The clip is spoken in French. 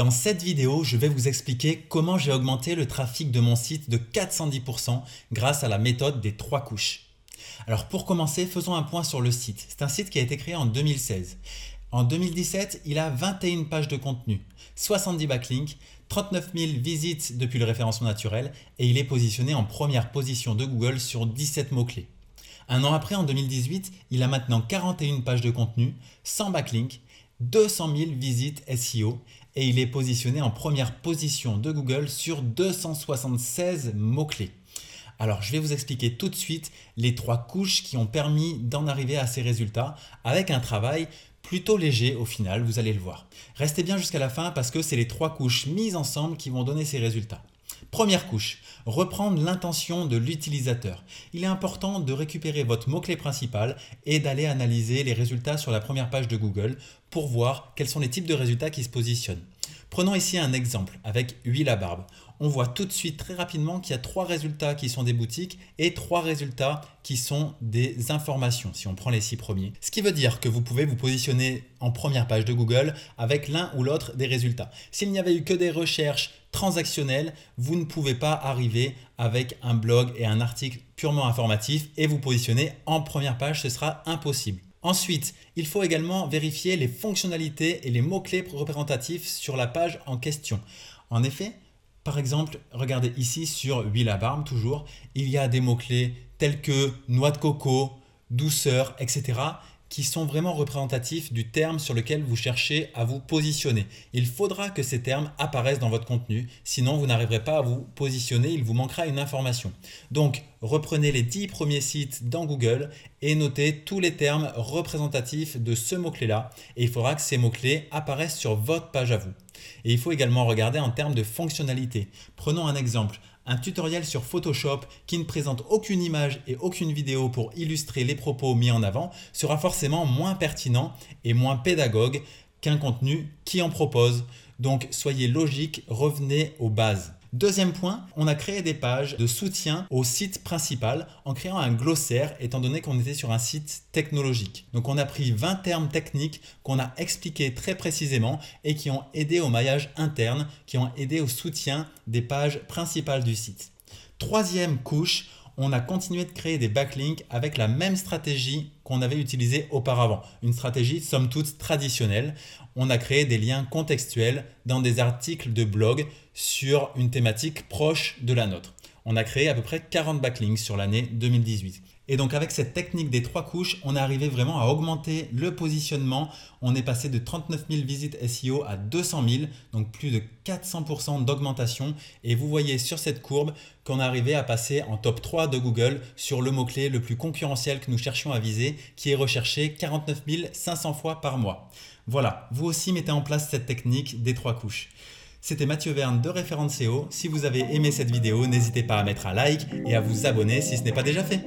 Dans cette vidéo, je vais vous expliquer comment j'ai augmenté le trafic de mon site de 410% grâce à la méthode des trois couches. Alors pour commencer, faisons un point sur le site. C'est un site qui a été créé en 2016. En 2017, il a 21 pages de contenu, 70 backlinks, 39 000 visites depuis le référencement naturel et il est positionné en première position de Google sur 17 mots-clés. Un an après, en 2018, il a maintenant 41 pages de contenu, 100 backlinks, 200 000 visites SEO et il est positionné en première position de Google sur 276 mots-clés. Alors je vais vous expliquer tout de suite les trois couches qui ont permis d'en arriver à ces résultats avec un travail plutôt léger au final, vous allez le voir. Restez bien jusqu'à la fin parce que c'est les trois couches mises ensemble qui vont donner ces résultats. Première couche, reprendre l'intention de l'utilisateur. Il est important de récupérer votre mot-clé principal et d'aller analyser les résultats sur la première page de Google pour voir quels sont les types de résultats qui se positionnent. Prenons ici un exemple avec huile à barbe. On voit tout de suite très rapidement qu'il y a trois résultats qui sont des boutiques et trois résultats qui sont des informations, si on prend les six premiers. Ce qui veut dire que vous pouvez vous positionner en première page de Google avec l'un ou l'autre des résultats. S'il n'y avait eu que des recherches transactionnelles, vous ne pouvez pas arriver avec un blog et un article purement informatif et vous positionner en première page, ce sera impossible. Ensuite, il faut également vérifier les fonctionnalités et les mots-clés représentatifs sur la page en question. En effet, par exemple, regardez ici sur barbe toujours, il y a des mots-clés tels que noix de coco, douceur, etc qui sont vraiment représentatifs du terme sur lequel vous cherchez à vous positionner. Il faudra que ces termes apparaissent dans votre contenu, sinon vous n'arriverez pas à vous positionner, il vous manquera une information. Donc reprenez les 10 premiers sites dans Google et notez tous les termes représentatifs de ce mot-clé-là et il faudra que ces mots-clés apparaissent sur votre page à vous. Et il faut également regarder en termes de fonctionnalité. Prenons un exemple un tutoriel sur Photoshop qui ne présente aucune image et aucune vidéo pour illustrer les propos mis en avant sera forcément moins pertinent et moins pédagogue qu'un contenu qui en propose. Donc soyez logique, revenez aux bases. Deuxième point, on a créé des pages de soutien au site principal en créant un glossaire étant donné qu'on était sur un site technologique. Donc on a pris 20 termes techniques qu'on a expliqués très précisément et qui ont aidé au maillage interne, qui ont aidé au soutien des pages principales du site. Troisième couche, on a continué de créer des backlinks avec la même stratégie qu'on avait utilisée auparavant. Une stratégie somme toute traditionnelle. On a créé des liens contextuels dans des articles de blog sur une thématique proche de la nôtre. On a créé à peu près 40 backlinks sur l'année 2018. Et donc avec cette technique des trois couches, on est arrivé vraiment à augmenter le positionnement. On est passé de 39 000 visites SEO à 200 000, donc plus de 400% d'augmentation. Et vous voyez sur cette courbe qu'on est arrivé à passer en top 3 de Google sur le mot-clé le plus concurrentiel que nous cherchions à viser, qui est recherché 49 500 fois par mois. Voilà, vous aussi mettez en place cette technique des trois couches. C'était Mathieu Verne de Référence SEO. Si vous avez aimé cette vidéo, n'hésitez pas à mettre un like et à vous abonner si ce n'est pas déjà fait.